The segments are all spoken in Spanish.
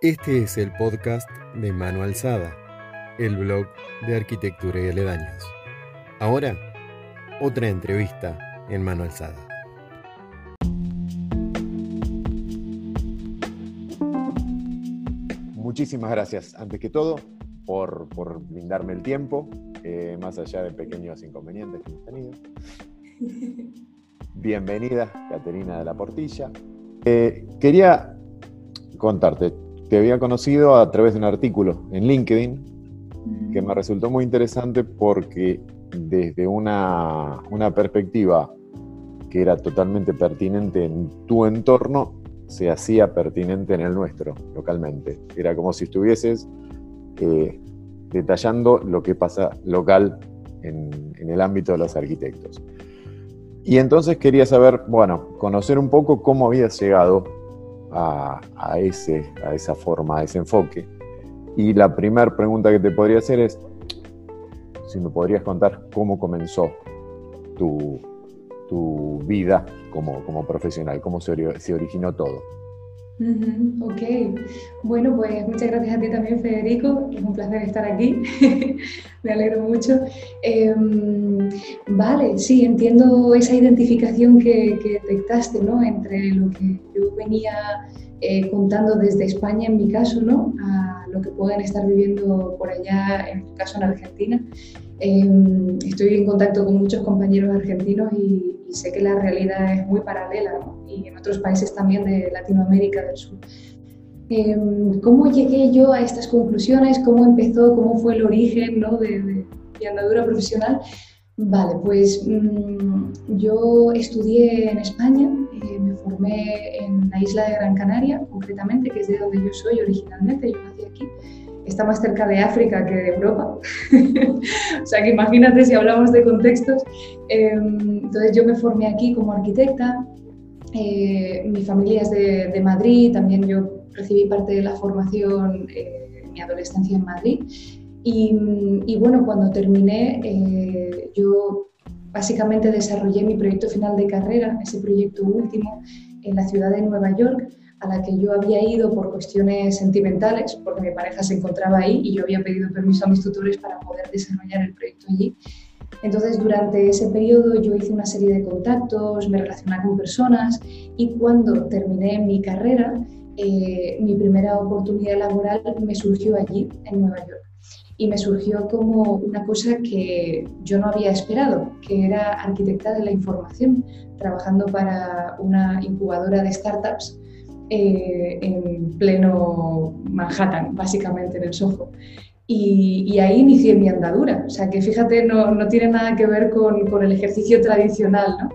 Este es el podcast de Mano Alzada, el blog de arquitectura y aledaños. Ahora, otra entrevista en Mano Alzada. Muchísimas gracias, antes que todo, por, por brindarme el tiempo, eh, más allá de pequeños inconvenientes que hemos tenido. Bienvenida, Caterina de la Portilla. Eh, quería contarte, te había conocido a través de un artículo en LinkedIn que me resultó muy interesante porque desde una, una perspectiva que era totalmente pertinente en tu entorno, se hacía pertinente en el nuestro, localmente. Era como si estuvieses eh, detallando lo que pasa local en, en, el ámbito de los arquitectos. Y entonces quería saber, bueno, conocer un poco cómo habías llegado a, ese, a esa forma, a ese enfoque. Y la primera pregunta que te podría hacer es, si me podrías contar cómo comenzó tu, tu vida como, como, profesional, cómo se, se originó todo. Uh -huh, ok, bueno, pues muchas gracias a ti también, Federico. Es un placer estar aquí. Me alegro mucho. Eh, vale, sí, entiendo esa identificación que, detectaste ¿no? entre lo que yo venía eh, contando desde España, en mi caso, ¿no? a lo que pueden estar viviendo por allá, en mi caso en Argentina. Eh, estoy en contacto con muchos compañeros argentinos y, y sé que la realidad es muy paralela ¿no? y en otros países también de Latinoamérica del Sur. Eh, ¿Cómo llegué yo a estas conclusiones? ¿Cómo empezó? ¿Cómo fue el origen ¿no? de, de, mi andadura profesional? Vale, pues mmm, yo estudié en España, eh, me formé en la isla de Gran Canaria, concretamente, que es de donde yo soy originalmente, yo nací aquí está más cerca de África que de Europa. o sea que imagínate si hablamos de contextos. Eh, entonces yo me formé aquí como arquitecta, eh, mi familia es de, Madrid, también yo recibí parte de la formación eh, en mi adolescencia en Madrid. Y, y bueno, cuando terminé, eh, yo básicamente desarrollé mi proyecto final de carrera, ese proyecto último, en la ciudad de Nueva York, a la que yo había ido por cuestiones sentimentales, porque mi pareja se encontraba ahí y yo había pedido permiso a mis tutores para poder desarrollar el proyecto allí. Entonces, durante ese periodo yo hice una serie de contactos, me relacioné con personas y cuando terminé mi carrera, eh, mi primera oportunidad laboral me surgió allí, en Nueva York. Y me surgió como una cosa que yo no había esperado, que era arquitecta de la información, trabajando para una incubadora de startups eh, en pleno Manhattan, básicamente en el Soho. Y, y, ahí inicié mi andadura. O sea que fíjate, no, no tiene nada que ver con, con, el ejercicio tradicional, ¿no?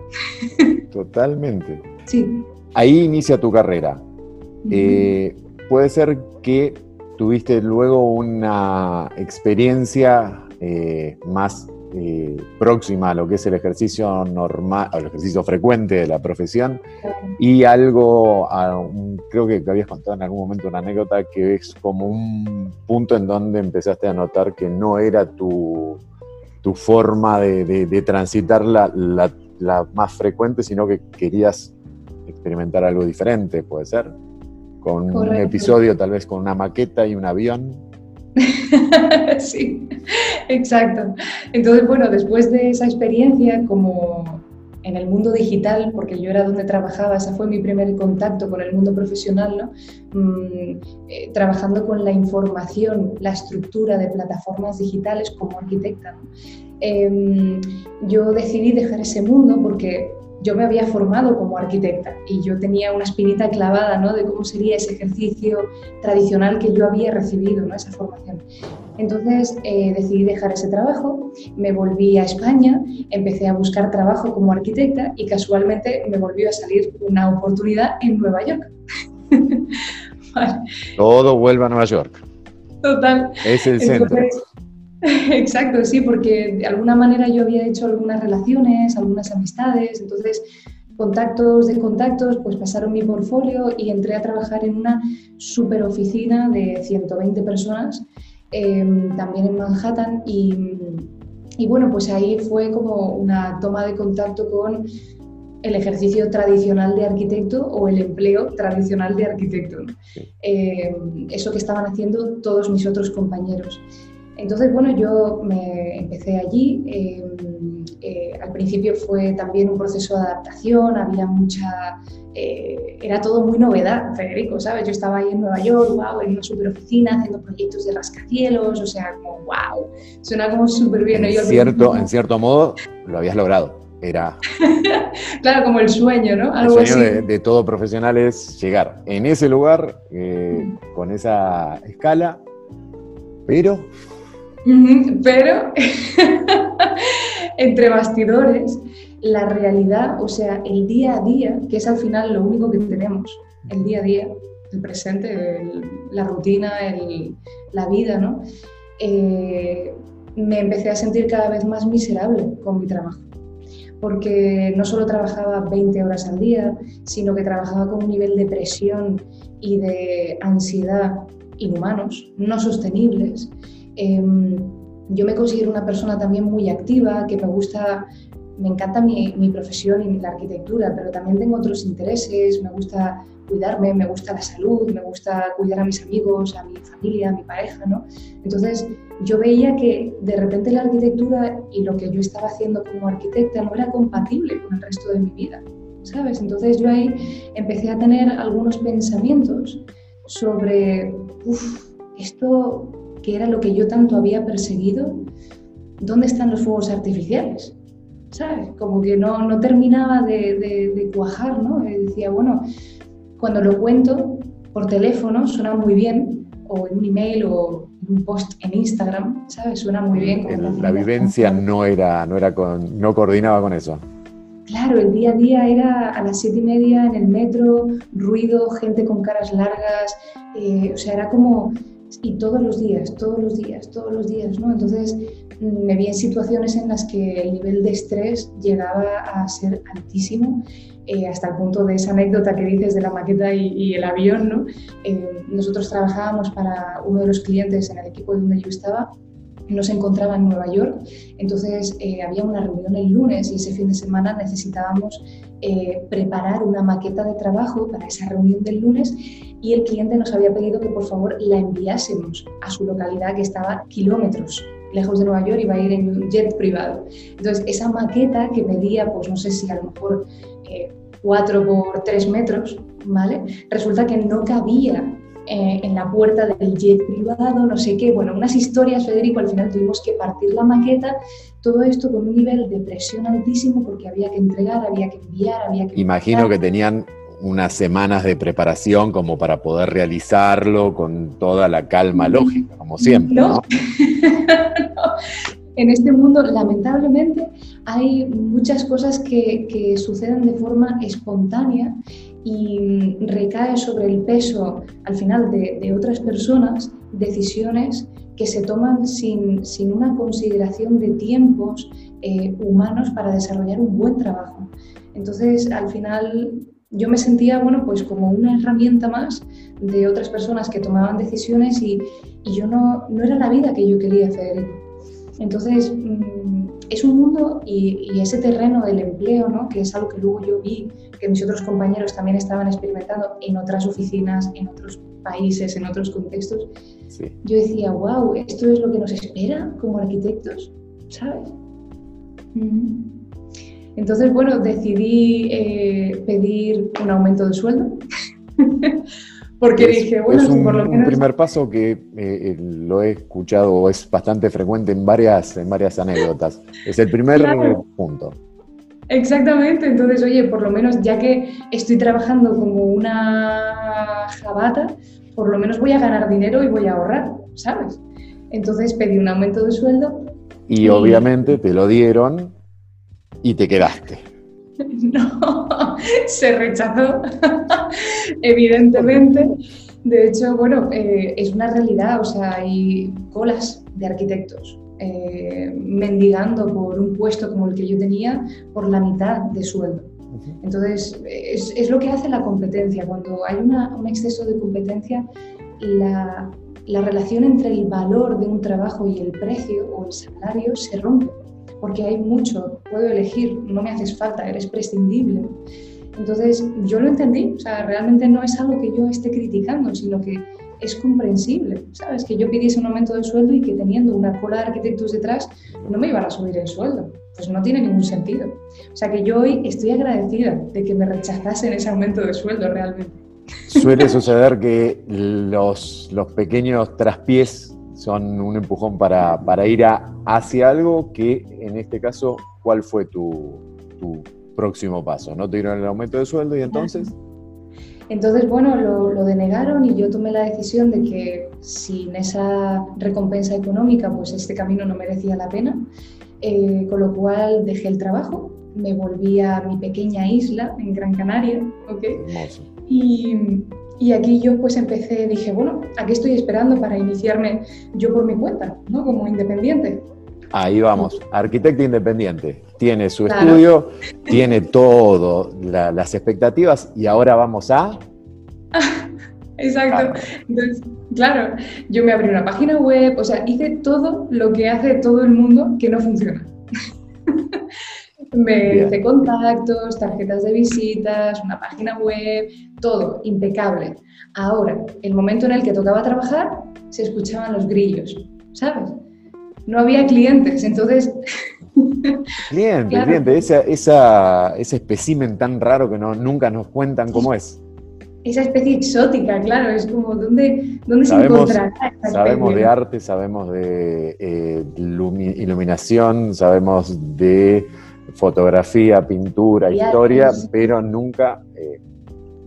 Totalmente. Sí. Ahí inicia tu carrera. Uh -huh. eh, puede ser que tuviste luego una experiencia eh, más eh, próxima a lo que es el ejercicio normal, el ejercicio frecuente de la profesión y algo, a un, creo que habías contado en algún momento una anécdota que es como un punto en donde empezaste a notar que no era tu, tu forma de, de, de transitar la, la, la, más frecuente, sino que querías experimentar algo diferente, puede ser, con Correcto. un episodio tal vez con una maqueta y un avión. sí, exacto. Entonces, bueno, después de esa experiencia como en el mundo digital, porque yo era donde trabajaba, ese fue mi primer contacto con el mundo profesional, ¿no? Mm, eh, trabajando con la información, la estructura de plataformas digitales como arquitecta. ¿no? Eh, yo decidí dejar ese mundo porque yo me había formado como arquitecta y yo tenía una espinita clavada ¿no? de cómo sería ese ejercicio tradicional que yo había recibido, ¿no? esa formación. Entonces eh, decidí dejar ese trabajo, me volví a España, empecé a buscar trabajo como arquitecta y casualmente me volvió a salir una oportunidad en Nueva York. vale. Todo vuelve a Nueva York. Total. Es el centro. Exacto, sí, porque de alguna manera yo había hecho algunas relaciones, algunas amistades, entonces contactos de contactos, pues pasaron mi portfolio y entré a trabajar en una super oficina de 120 personas, eh, también en Manhattan, y, y, bueno, pues ahí fue como una toma de contacto con el ejercicio tradicional de arquitecto o el empleo tradicional de arquitecto. Eh, eso que estaban haciendo todos mis otros compañeros. Entonces, bueno, yo me empecé allí. Eh, eh, al principio fue también un proceso de adaptación, había mucha... era todo muy novedad, Federico, ¿sabes? Yo estaba ahí en Nueva York, wow, en una super oficina haciendo proyectos de rascacielos, o sea, como wow, suena como súper bien. En, cierto, en cierto modo, lo habías logrado era... claro, como el sueño, ¿no? Algo el sueño De, todo profesional es llegar en ese lugar, eh, con esa escala, pero... Pero, entre bastidores, la realidad, o sea, el día a día, que es al final lo único que tenemos, el día a día, el presente, la rutina, la vida, ¿no? Eh, me empecé a sentir cada vez más miserable con mi trabajo porque no solo trabajaba 20 horas al día, sino que trabajaba con un nivel de presión y de ansiedad inhumanos, no sostenibles. Em, yo me considero una persona también muy activa, que me gusta, me encanta mi, mi profesión y la arquitectura, pero también tengo otros intereses, me gusta cuidarme, me gusta la salud, me gusta cuidar a mis amigos, a mi familia, a mi pareja, ¿no? Entonces yo veía que de repente la arquitectura y lo que yo estaba haciendo como arquitecta no era compatible con el resto de mi vida, ¿sabes? Entonces yo ahí empecé a tener algunos pensamientos sobre, uff, esto que era lo que yo tanto había perseguido, ¿dónde están los fuegos artificiales? ¿Sabes? Como que no, no terminaba de, de, de cuajar, ¿no? Y decía, bueno, cuando lo cuento por teléfono suena muy bien, o en un email o en un post en Instagram, ¿sabes? Suena muy bien. la vivencia no era, no era con, no coordinaba con eso. Claro, el día a día era a las siete y media en el metro, ruido, gente con caras largas, eh, o sea, era como, y todos los días, todos los días, todos los días, ¿no? Entonces me vi en situaciones en las que el nivel de estrés llegaba a ser altísimo eh, hasta el punto de esa anécdota que dices de la maqueta y, el avión, ¿no? Eh, nosotros trabajábamos para uno de los clientes en el equipo donde yo estaba, no se encontraba en Nueva York, entonces eh, había una reunión el lunes y ese fin de semana necesitábamos preparar una maqueta de trabajo para esa reunión del lunes y el cliente nos había pedido que por favor la enviásemos a su localidad que estaba kilómetros lejos de Nueva York y va a ir en un jet privado. Entonces, esa maqueta que medía, pues no sé si a lo mejor 4 eh, por 3 metros, ¿vale? Resulta que no cabía eh, en la puerta del jet privado, no sé qué. Bueno, unas historias, Federico, al final tuvimos que partir la maqueta, todo esto con un nivel de presión altísimo porque había que entregar, había que enviar, había que... Imagino que tenían unas semanas de preparación como para poder realizarlo con toda la calma lógica, como siempre. ¿no? En este mundo, lamentablemente, hay muchas cosas que, suceden de forma espontánea y recae sobre el peso, al final, de, otras personas, decisiones que se toman sin, una consideración de tiempos eh, humanos para desarrollar un buen trabajo. Entonces, al final, yo me sentía, bueno, pues como una herramienta más de otras personas que tomaban decisiones y, yo no, no, era la vida que yo quería, hacer. Entonces, mm, es un mundo y, ese terreno del empleo, ¿no? que es algo que luego yo vi que mis otros compañeros también estaban experimentando en otras oficinas, en otros países, en otros contextos, yo decía, wow, esto es lo que nos espera como arquitectos, ¿sabes? Mm. Entonces, bueno, decidí eh, pedir un aumento de sueldo. Porque dije, bueno, es un, por lo menos... un primer paso que eh, eh, lo he escuchado, es bastante frecuente en varias, en varias anécdotas. Es el primer punto. Exactamente, entonces, oye, por lo menos ya que estoy trabajando como una jabata, por lo menos voy a ganar dinero y voy a ahorrar, ¿sabes? Entonces pedí un aumento de sueldo. y... obviamente te lo dieron y te quedaste. No, se rechazó, evidentemente. De hecho, bueno, eh, es una realidad, o sea, hay colas de arquitectos eh, mendigando por un puesto como el que yo tenía por la mitad de sueldo. Entonces, es, es, lo que hace la competencia. Cuando hay una, un exceso de competencia, la, la relación entre el valor de un trabajo y el precio o el salario se rompe porque hay mucho, puedo elegir, no me haces falta, eres prescindible. Entonces yo lo entendí, o sea, realmente no es algo que yo esté criticando, sino que es comprensible, ¿sabes? Que yo pidiese un aumento de sueldo y que teniendo una cola de arquitectos detrás no me iban a subir el sueldo. Pues no tiene ningún sentido. O sea que yo hoy estoy agradecida de que me rechazasen ese aumento de sueldo realmente. Suele suceder que los, los pequeños traspiés son un empujón para, para ir a, hacia algo que en este caso, ¿cuál fue tu, tu próximo paso? ¿No te dieron el aumento de sueldo y entonces? Entonces, bueno, lo, denegaron y yo tomé la decisión de que sin esa recompensa económica, pues este camino no merecía la pena, eh, con lo cual dejé el trabajo, me volví a mi pequeña isla en Gran Canaria, ¿ok? Y, y aquí yo pues empecé, dije, bueno, aquí estoy esperando para iniciarme yo por mi cuenta, ¿no? Como independiente. Ahí vamos, arquitecto independiente. Tiene su estudio, tiene todo, las expectativas y ahora vamos a... Exacto. Entonces, claro, yo me abrí una página web, o sea, hice todo lo que hace todo el mundo que no funciona. me hice contactos, tarjetas de visitas, una página web, todo impecable. Ahora, el momento en el que tocaba trabajar, se escuchaban los grillos, ¿sabes? no había clientes, entonces... Cliente, cliente, esa, esa, ese espécimen tan raro que no, nunca nos cuentan cómo es. Esa especie exótica, claro, es como, ¿dónde, dónde se encontrará? Sabemos de arte, sabemos de eh, iluminación, sabemos de fotografía, pintura, historia, pero nunca eh,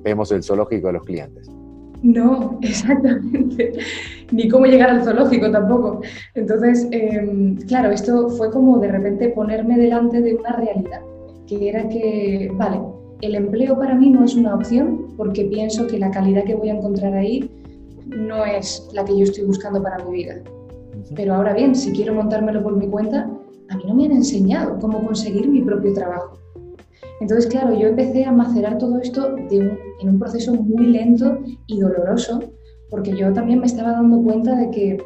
vemos el zoológico de los clientes. No, exactamente. Ni cómo llegar al zoológico tampoco. Entonces, em, claro, esto fue como de repente ponerme delante de una realidad, que era que, vale, el empleo para mí no es una opción porque pienso que la calidad que voy a encontrar ahí no es la que yo estoy buscando para mi vida. Pero ahora bien, si quiero montármelo por mi cuenta, a mí no me han enseñado cómo conseguir mi propio trabajo. Entonces, claro, yo empecé a macerar todo esto en un proceso muy lento y doloroso, porque yo también me estaba dando cuenta de que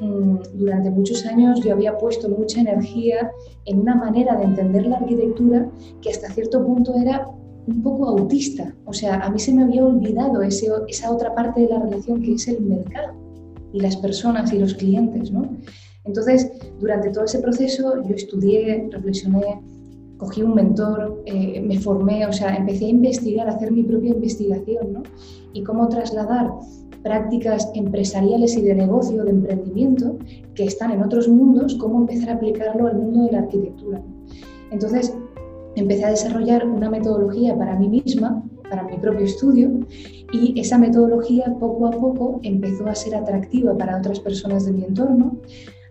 mm, durante muchos años yo había puesto mucha energía en una manera de entender la arquitectura que hasta cierto punto era un poco autista. O sea, a mí se me había olvidado esa otra parte de la relación que es el mercado y las personas y los clientes, ¿no? Entonces, durante todo ese proceso yo estudié, reflexioné, cogí un mentor, eh, me formé, o sea, empecé a investigar, a hacer mi propia investigación, ¿no? Y cómo trasladar prácticas empresariales y de negocio, de emprendimiento, que están en otros mundos, cómo empezar a aplicarlo al mundo de la arquitectura. Entonces, empecé a desarrollar una metodología para mí misma, para mi propio estudio, y esa metodología poco a poco empezó a ser atractiva para otras personas de mi entorno,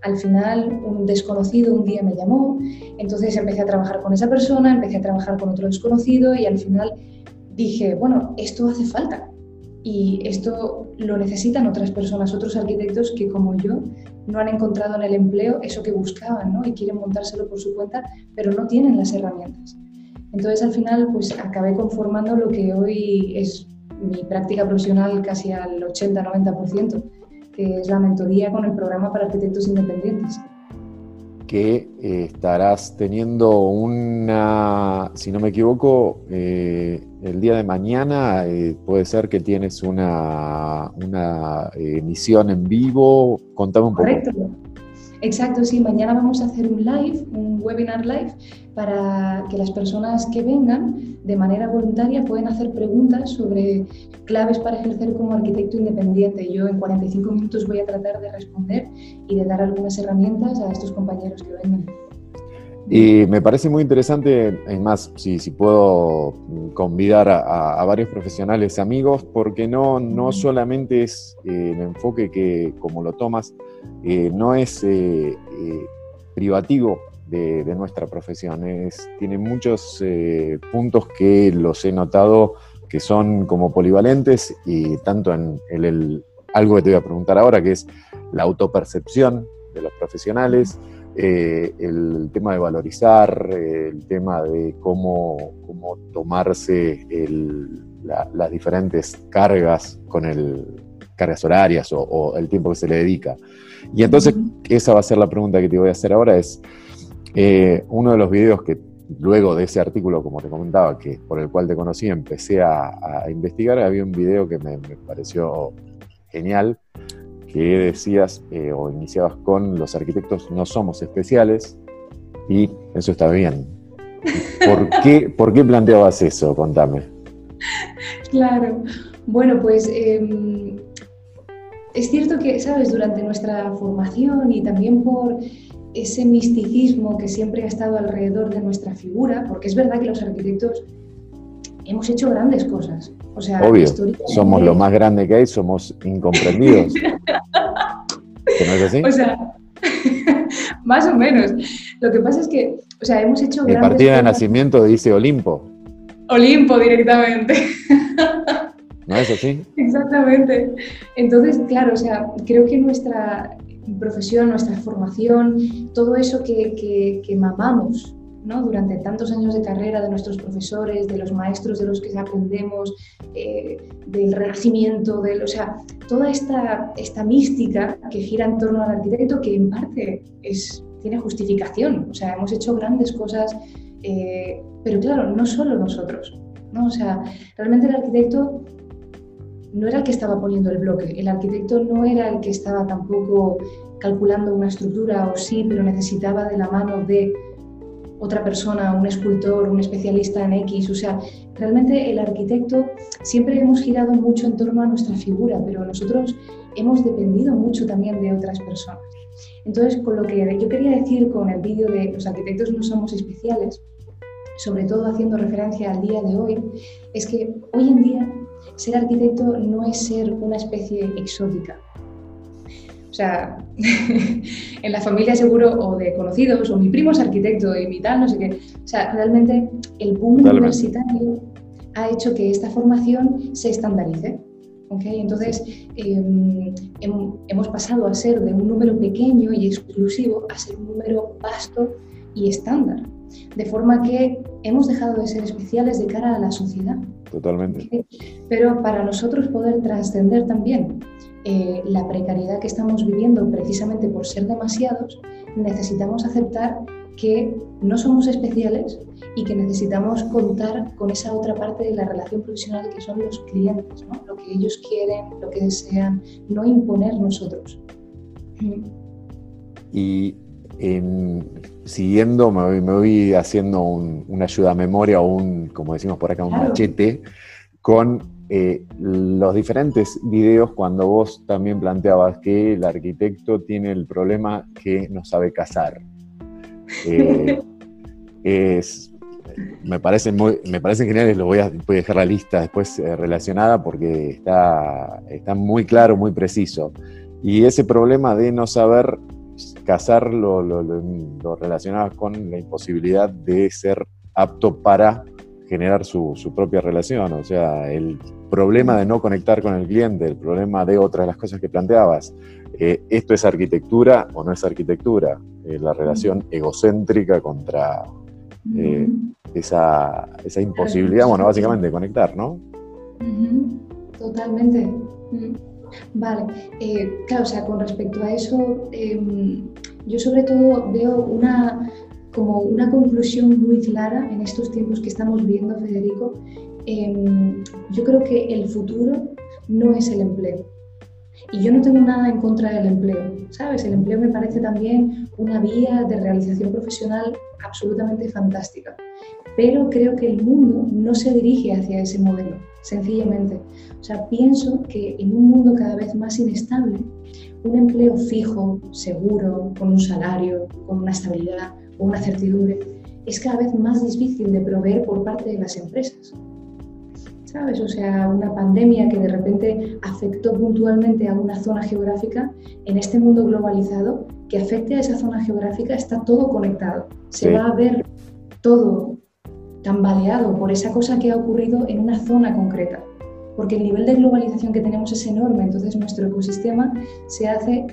al final, un desconocido un día me llamó, entonces empecé a trabajar con esa persona, empecé a trabajar con otro desconocido y al final dije, bueno, esto hace falta y esto lo necesitan otras personas, otros arquitectos que como yo no han encontrado en el empleo eso que buscaban ¿no? y quieren montárselo por su cuenta, pero no tienen las herramientas. Entonces al final pues acabé conformando lo que hoy es mi práctica profesional casi al 80-90%, que es la mentoría con el programa para arquitectos independientes. Que eh, estarás teniendo una, si no me equivoco, eh, el día de mañana eh, puede ser que tienes una, una emisión en vivo. Contame un poco. Correcto. Exacto, sí, mañana vamos a hacer un live, un webinar live, para que las personas que vengan de manera voluntaria puedan hacer preguntas sobre claves para ejercer como arquitecto independiente. Yo en 45 minutos voy a tratar de responder y de dar algunas herramientas a estos compañeros que vengan. Y me parece muy interesante, es más, si, si puedo convidar a, varios profesionales amigos, porque no, no solamente es eh, el enfoque que, como lo tomas, eh, no es eh, privativo de, nuestra profesión, es, tiene muchos puntos que los he notado que son como polivalentes y tanto en el, algo que te voy a preguntar ahora, que es la autopercepción de los profesionales, eh, el tema de valorizar, el tema de cómo, cómo tomarse las diferentes cargas con el cargas horarias o, el tiempo que se le dedica. Y entonces esa va a ser la pregunta que te voy a hacer ahora, es eh, uno de los videos que luego de ese artículo, como te comentaba, que por el cual te conocí, empecé a, investigar, había un video que me, pareció genial, que decías eh, o iniciabas con los arquitectos no somos especiales y eso está bien. ¿Por qué, ¿por qué planteabas eso? Contame. Claro, bueno, pues em, es cierto que, sabes, durante nuestra formación y también por ese misticismo que siempre ha estado alrededor de nuestra figura, porque es verdad que los arquitectos hemos hecho grandes cosas. O sea, Obvio, somos lo más grande que hay, somos incomprendidos. ¿Que no es así? O sea, más o menos. Lo que pasa es que, o sea, hemos hecho Mi partida de nacimiento dice Olimpo. Olimpo directamente. ¿No es así? Exactamente. Entonces, claro, o sea, creo que nuestra profesión, nuestra formación, todo eso que, que, mamamos ¿no? durante tantos años de carrera de nuestros profesores, de los maestros de los que aprendemos, eh, del renacimiento, del, o sea, toda esta, esta mística que gira en torno al arquitecto que en parte es, tiene justificación. O sea, hemos hecho grandes cosas, eh, pero claro, no solo nosotros. ¿no? O sea, realmente el arquitecto no era el que estaba poniendo el bloque, el arquitecto no era el que estaba tampoco calculando una estructura, o sí, pero necesitaba de la mano de otra persona, un escultor, un especialista en X. O sea, realmente el arquitecto siempre hemos girado mucho en torno a nuestra figura, pero nosotros hemos dependido mucho también de otras personas. Entonces, con lo que yo quería decir con el vídeo de los arquitectos no somos especiales, sobre todo haciendo referencia al día de hoy, es que hoy en día ser arquitecto no es ser una especie exótica. O sea, en la familia seguro o de conocidos, o mi primo es arquitecto y mi tal, no sé qué. O sea, realmente el boom universitario ha hecho que esta formación se estandarice. ¿okay? Entonces, em, hemos pasado a ser de un número pequeño y exclusivo a ser un número vasto y estándar. De forma que hemos dejado de ser especiales de cara a la sociedad. Totalmente. Pero para nosotros poder trascender también eh, la precariedad que estamos viviendo precisamente por ser demasiados, necesitamos aceptar que no somos especiales y que necesitamos contar con esa otra parte de la relación profesional que son los clientes, ¿no? lo que ellos quieren, lo que desean, no imponer nosotros. Y en, siguiendo, me voy, haciendo una ayuda a memoria o un, como decimos por acá, un machete, con eh, los diferentes videos cuando vos también planteabas que el arquitecto tiene el problema que no sabe casar. Eh, es, me parecen muy, me parecen geniales, lo voy a, voy a dejar la lista después eh, relacionada porque está, está muy claro, muy preciso. Y ese problema de no saber casar lo, lo, con la imposibilidad de ser apto para generar su, propia relación. O sea, el problema de no conectar con el cliente, el problema de otras de las cosas que planteabas. Eh, ¿Esto es arquitectura o no es arquitectura? Eh, la relación egocéntrica contra eh, esa, esa, imposibilidad, bueno, básicamente de conectar, ¿no? Totalmente. Vale, eh, claro, o sea, con respecto a eso, em, yo sobre todo veo una, como una conclusión muy clara en estos tiempos que estamos viendo, Federico. Em, yo creo que el futuro no es el empleo. Y yo no tengo nada en contra del empleo, ¿sabes? El empleo me parece también una vía de realización profesional absolutamente fantástica. Pero creo que el mundo no se dirige hacia ese modelo sencillamente. O sea, pienso que en un mundo cada vez más inestable, un empleo fijo, seguro, con un salario, con una estabilidad o una certidumbre, es cada vez más difícil de proveer por parte de las empresas. ¿Sabes? O sea, una pandemia que de repente afectó puntualmente a una zona geográfica, en este mundo globalizado, que afecte a esa zona geográfica, está todo conectado. Se va a ver todo tambaleado por esa cosa que ha ocurrido en una zona concreta. Porque el nivel de globalización que tenemos es enorme, entonces nuestro ecosistema se hace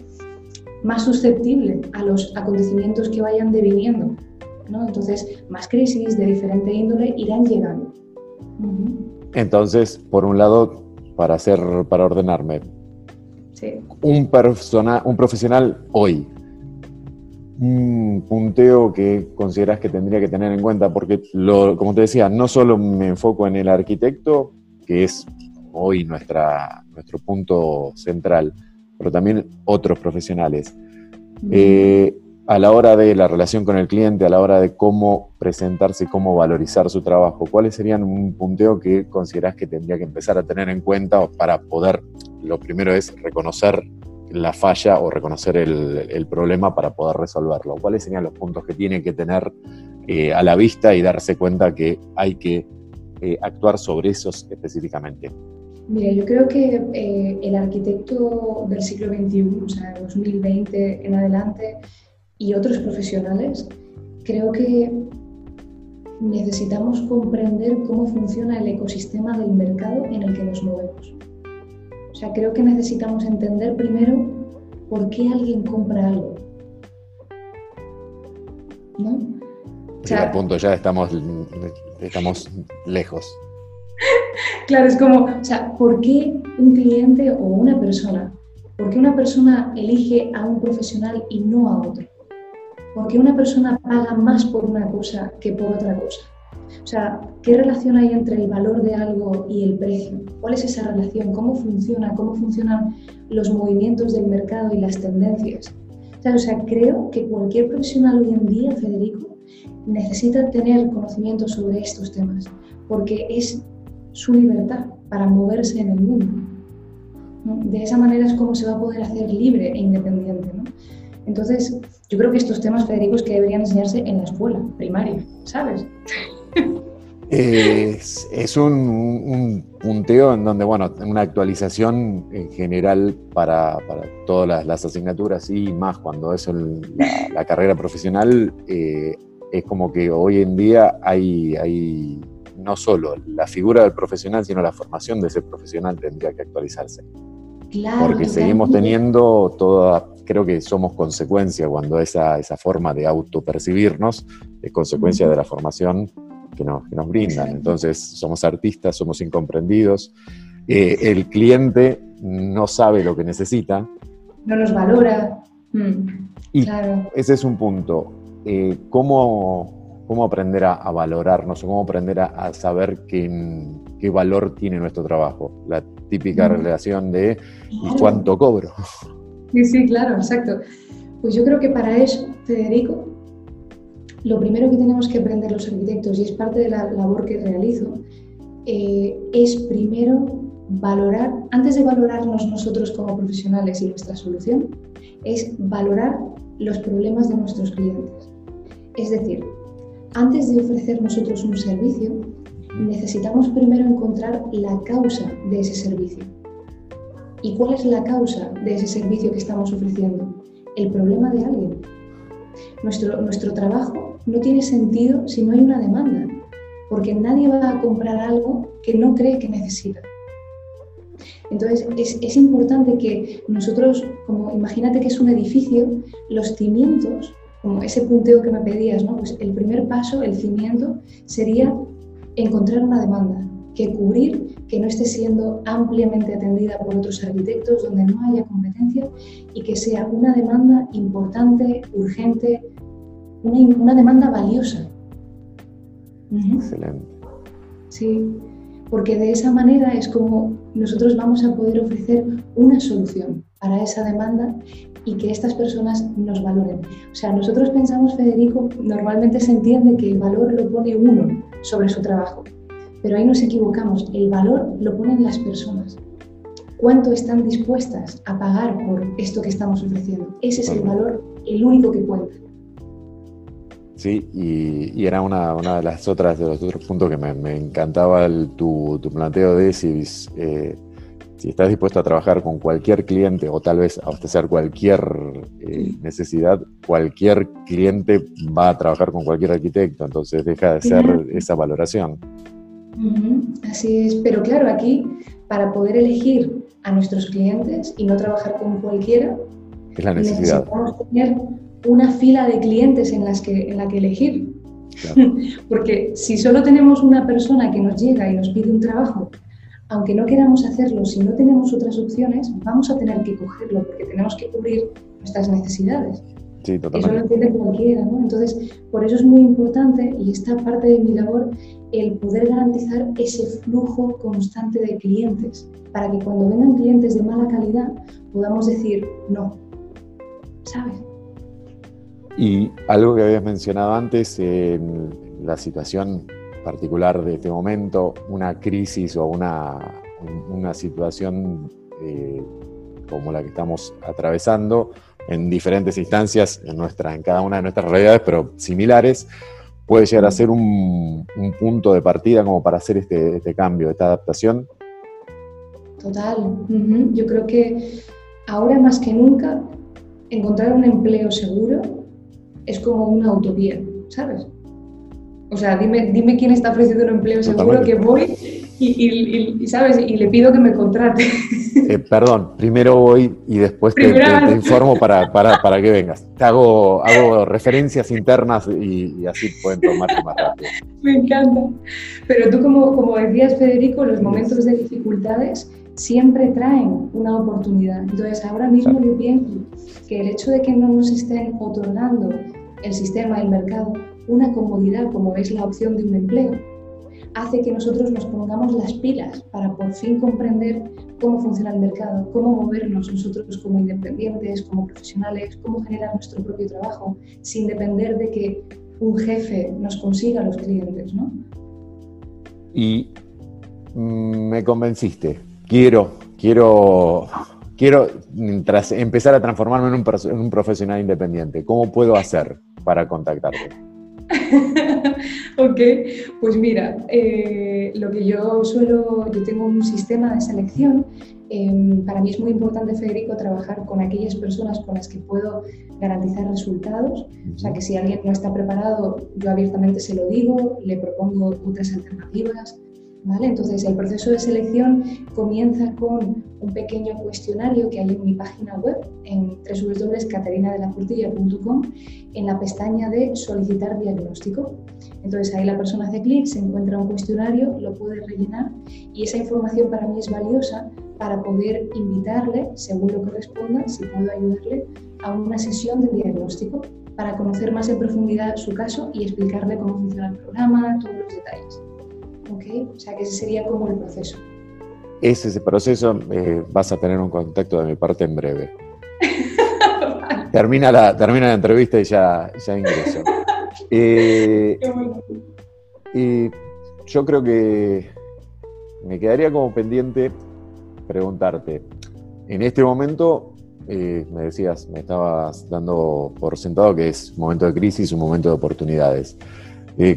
más susceptible a los acontecimientos que vayan deviniendo. ¿no? Entonces, más crisis de diferente índole irán llegando. Entonces, por un lado, para hacer, para ordenarme, un, persona, un profesional hoy un punteo que consideras que tendría que tener en cuenta? Porque, como te decía, no solo me enfoco en el arquitecto, que es hoy nuestra, nuestro punto central, pero también otros profesionales. Eh, a la hora de la relación con el cliente, a la hora de cómo presentarse cómo valorizar su trabajo, ¿cuáles serían un punteo que consideras que tendría que empezar a tener en cuenta para poder, lo primero es reconocer la falla o reconocer el, problema para poder resolverlo? ¿Cuáles serían los puntos que tiene que tener eh, a la vista y darse cuenta que hay que eh, actuar sobre esos específicamente? Mira, yo creo que eh, el arquitecto del siglo XXI, o sea, 2020 en adelante, y otros profesionales, creo que necesitamos comprender cómo funciona el ecosistema del mercado en el que nos movemos. O sea, creo que necesitamos entender primero por qué alguien compra algo. ¿No? O sea, punto ya estamos, estamos lejos. Claro, es como, o sea, ¿por qué un cliente o una persona, por qué una persona elige a un profesional y no a otro? ¿Por qué una persona paga más por una cosa que por otra cosa? O sea, ¿qué relación hay entre el valor de algo y el precio? ¿Cuál es esa relación? ¿Cómo funciona? ¿Cómo funcionan los movimientos del mercado y las tendencias? O sea, creo que cualquier profesional hoy en día, Federico, necesita tener conocimiento sobre estos temas, porque es su libertad para moverse en el mundo. De esa manera es como se va a poder hacer libre e independiente. ¿no? Entonces, yo creo que estos temas, Federico, es que deberían enseñarse en la escuela primaria, ¿sabes? Es, un, punteo en donde, bueno, una actualización en general para, todas las, asignaturas y más cuando es la, carrera profesional, eh, es como que hoy en día hay, hay no solo la figura del profesional, sino la formación de ese profesional tendría que actualizarse. Claro, Porque seguimos teniendo toda creo que somos consecuencia cuando esa, esa forma de autopercibirnos es consecuencia de la formación que nos, que nos brindan. Entonces, somos artistas, somos incomprendidos. Eh, el cliente no sabe lo que necesita. No nos valora. Mm, y ese es un punto. Eh, ¿cómo, ¿cómo, aprender a, valorarnos o cómo aprender a, saber qué, qué, valor tiene nuestro trabajo? La típica relación de ¿y cuánto cobro? Sí, sí, claro, exacto. Pues yo creo que para eso, Federico, lo primero que tenemos que aprender los arquitectos, y es parte de la labor que realizo, eh, es primero valorar, antes de valorarnos nosotros como profesionales y nuestra solución, es valorar los problemas de nuestros clientes. Es decir, antes de ofrecer nosotros un servicio, necesitamos primero encontrar la causa de ese servicio. ¿Y cuál es la causa de ese servicio que estamos ofreciendo? El problema de alguien. Nuestro, nuestro trabajo no tiene sentido si no hay una demanda, porque nadie va a comprar algo que no cree que necesita. Entonces, es, es, importante que nosotros, como imagínate que es un edificio, los cimientos, como ese punteo que me pedías, ¿no? pues el primer paso, el cimiento, sería encontrar una demanda que cubrir que no esté siendo ampliamente atendida por otros arquitectos, donde no haya competencia y que sea una demanda importante, urgente, una, demanda valiosa. Excelente. Sí, porque de esa manera es como nosotros vamos a poder ofrecer una solución para esa demanda y que estas personas nos valoren. O sea, nosotros pensamos, Federico, normalmente se entiende que el valor lo pone uno sobre su trabajo, pero ahí nos equivocamos. El valor lo ponen las personas. ¿Cuánto están dispuestas a pagar por esto que estamos ofreciendo? Ese es el valor, el único que cuenta. Sí, y, era una, una, de las otras de los otros puntos que me, encantaba tu, tu, planteo de si, eh, si estás dispuesto a trabajar con cualquier cliente o tal vez a abastecer cualquier eh, necesidad, cualquier cliente va a trabajar con cualquier arquitecto, entonces deja de ser esa valoración. Así es, pero claro, aquí para poder elegir a nuestros clientes y no trabajar con cualquiera, es la necesidad. necesitamos tener una fila de clientes en, las que, en la que elegir. Porque si solo tenemos una persona que nos llega y nos pide un trabajo, aunque no queramos hacerlo, si no tenemos otras opciones, vamos a tener que cogerlo porque tenemos que cubrir nuestras necesidades. Sí, totalmente. Eso lo entiende cualquiera, ¿no? Entonces, por eso es muy importante, y esta parte de mi labor, el poder garantizar ese flujo constante de clientes, para que cuando vengan clientes de mala calidad podamos decir no, ¿sabes? Y algo que habías mencionado antes, en la situación particular de este momento, una crisis o una, una situación eh, como la que estamos atravesando en diferentes instancias, en, nuestra, en cada una de nuestras realidades, pero similares, puede llegar a ser un, punto de partida como para hacer este, este cambio, esta adaptación. Total. Yo creo que ahora más que nunca encontrar un empleo seguro es como una utopía, ¿sabes? O sea, dime, dime quién está ofreciendo un empleo seguro que voy y, ¿sabes? y le pido que me contrate. Eh, perdón, primero voy y después te, informo para, para, que vengas. Te hago, hago referencias internas y, así pueden tomarte más rápido. Me encanta. Pero tú, como, como decías, Federico, los momentos de dificultades siempre traen una oportunidad. Entonces, ahora mismo yo pienso que el hecho de que no nos estén otorgando el sistema, el mercado, una comodidad como es la opción de un empleo, hace que nosotros nos pongamos las pilas para por fin comprender cómo funciona el mercado, cómo movernos nosotros como independientes, como profesionales, cómo generar nuestro propio trabajo, sin depender de que un jefe nos consiga los clientes, ¿no? Y mm, me convenciste. Quiero, quiero, quiero empezar a transformarme en un, en un profesional independiente. ¿Cómo puedo hacer para contactarte? ok, pues mira, eh, lo que yo suelo, yo tengo un sistema de selección. Em, para mí es muy importante, Federico, trabajar con aquellas personas con las que puedo garantizar resultados. O sea, que si alguien no está preparado, yo abiertamente se lo digo, le propongo otras alternativas. Entonces, el proceso de selección comienza con un pequeño cuestionario que hay en mi página web, en www.caterinadelapurtilla.com, en la pestaña de solicitar diagnóstico. Entonces, ahí la persona hace clic, se encuentra un cuestionario, lo puede rellenar y esa información para mí es valiosa para poder invitarle, según lo que responda, si puedo ayudarle, a una sesión de diagnóstico para conocer más en profundidad su caso y explicarle cómo funciona el programa, todos los detalles. O sea que ese sería como el proceso. Es ese proceso, eh, vas a tener un contacto de mi parte en breve. termina, la, termina la entrevista y ya, ya ingreso. Eh, y yo creo que me quedaría como pendiente preguntarte, en este momento, eh, me decías, me estabas dando por sentado que es un momento de crisis, un momento de oportunidades.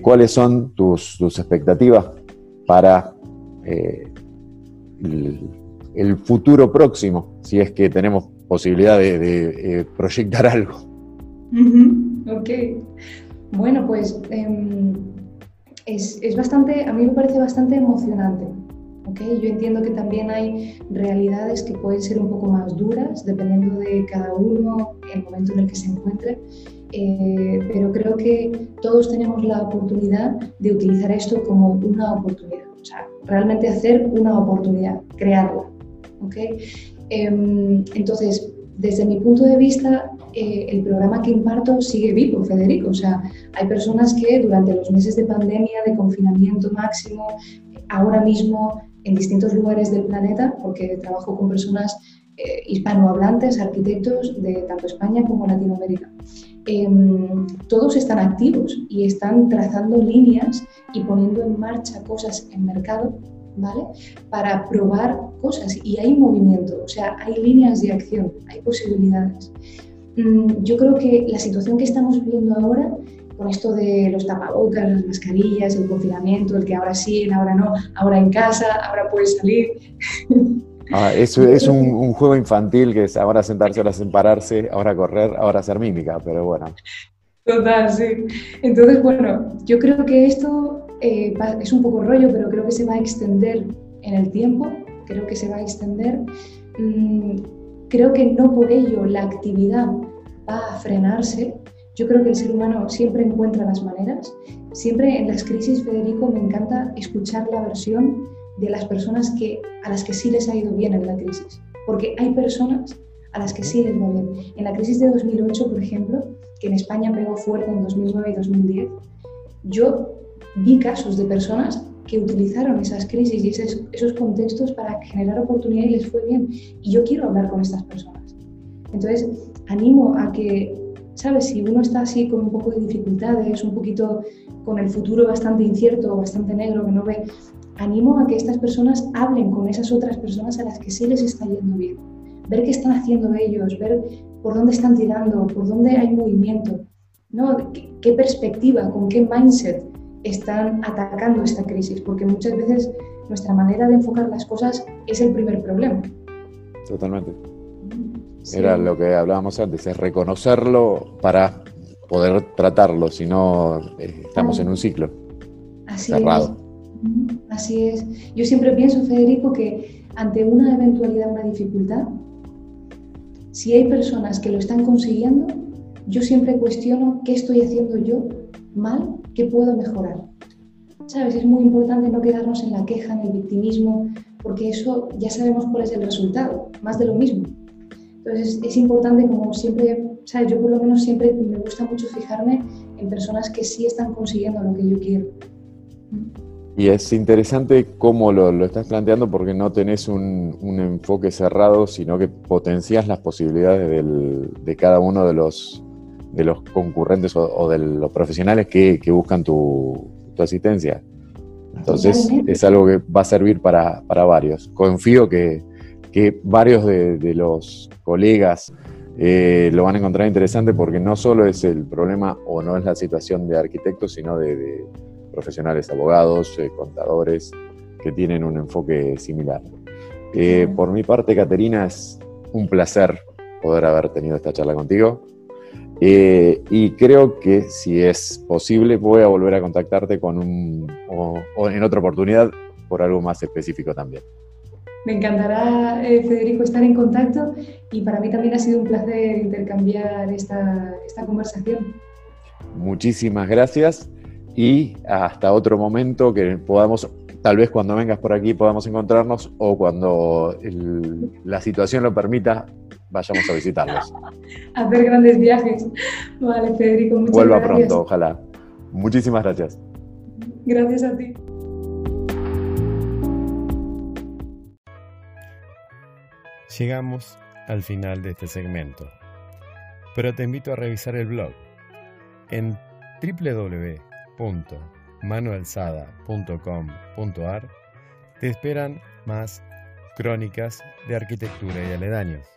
¿Cuáles son tus, tus expectativas para eh, el, futuro próximo, si es que tenemos posibilidad de, eh, proyectar algo. Ok. Bueno, pues em, es, bastante, a mí me parece bastante emocionante. Okay. Yo entiendo que también hay realidades que pueden ser un poco más duras, dependiendo de cada uno, el momento en el que se encuentre, eh, pero creo que todos tenemos la oportunidad de utilizar esto como una oportunidad, o sea, realmente hacer una oportunidad, crearla. ¿okay? Em, entonces, desde mi punto de vista, eh, el programa que imparto sigue vivo, Federico. O sea, hay personas que durante los meses de pandemia, de confinamiento máximo, ahora mismo en distintos lugares del planeta, porque trabajo con personas eh, hispanohablantes, arquitectos de tanto España como Latinoamérica. Em, todos están activos y están trazando líneas y poniendo en marcha cosas en mercado, ¿vale? Para probar cosas y hay movimiento, o sea, hay líneas de acción, hay posibilidades. Mm, yo creo que la situación que estamos viviendo ahora con esto de los tapabocas, las mascarillas, el confinamiento, el que ahora sí, ahora no, ahora en casa, ahora puedes salir. Ah, es, un, juego infantil que es ahora sentarse, ahora pararse, ahora correr, ahora hacer mímica, pero bueno. Total, sí. Entonces, bueno, yo creo que esto eh, es un poco rollo, pero creo que se va a extender en el tiempo, creo que se va a extender. Mm, creo que no por ello la actividad va a frenarse. Yo creo que el ser humano siempre encuentra las maneras. Siempre en las crisis, Federico, me encanta escuchar la versión de las personas que, a las que sí les ha ido bien en la crisis. Porque hay personas a las que sí les va bien. En la crisis de 2008, por ejemplo, que en España pegó fuerte en 2009 y 2010, yo vi casos de personas que utilizaron esas crisis y esos, contextos para generar oportunidad y les fue bien. Y yo quiero hablar con estas personas. Entonces, animo a que, ¿sabes? Si uno está así con un poco de dificultades, un poquito con el futuro bastante incierto, bastante negro, que no ve, animo a que estas personas hablen con esas otras personas a las que sí les está yendo bien. Ver qué están haciendo ellos, ver por dónde están tirando, por dónde hay movimiento, ¿no? ¿Qué, qué perspectiva, con qué mindset están atacando esta crisis, porque muchas veces nuestra manera de enfocar las cosas es el primer problema. Totalmente. Era lo que hablábamos antes, es reconocerlo para poder tratarlo, si no eh, estamos en un ciclo Así cerrado. Es. Así es. Yo siempre pienso, Federico, que ante una eventualidad, una dificultad, si hay personas que lo están consiguiendo, yo siempre cuestiono qué estoy haciendo yo mal ¿qué puedo mejorar? ¿Sabes? Es muy importante no quedarnos en la queja, en el victimismo, porque eso ya sabemos cuál es el resultado, más de lo mismo. Entonces es, importante, como siempre, ¿sabes? Yo por lo menos siempre me gusta mucho fijarme en personas que sí están consiguiendo lo que yo quiero. Y es interesante cómo lo, lo estás planteando porque no tenés un, un, enfoque cerrado, sino que potencias las posibilidades del, de cada uno de los, de los concurrentes o, de los profesionales que, buscan tu, asistencia. Entonces es algo que va a servir para, varios. Confío que, varios de, los colegas eh, lo van a encontrar interesante porque no solo es el problema o no es la situación de arquitectos, sino de, profesionales, abogados, eh, contadores, que tienen un enfoque similar. Eh, por mi parte, Caterina, es un placer poder haber tenido esta charla contigo. Eh, y creo que si es posible voy a volver a contactarte con un, o, en otra oportunidad por algo más específico también. Me encantará, eh, Federico, estar en contacto y para mí también ha sido un placer intercambiar esta, esta conversación. Muchísimas gracias y hasta otro momento que podamos, tal vez cuando vengas por aquí podamos encontrarnos o cuando la situación lo permita, vayamos a visitarlos. Hacer grandes viajes. Vale, Federico, muchas Vuelva pronto, ojalá. Muchísimas gracias. Gracias a ti. Llegamos al final de este segmento, pero te invito a revisar el blog en www.manuelsada.com.ar te esperan más crónicas de arquitectura y aledaños.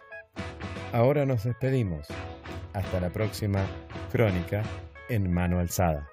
Ahora nos despedimos. Hasta la próxima crónica en mano alzada.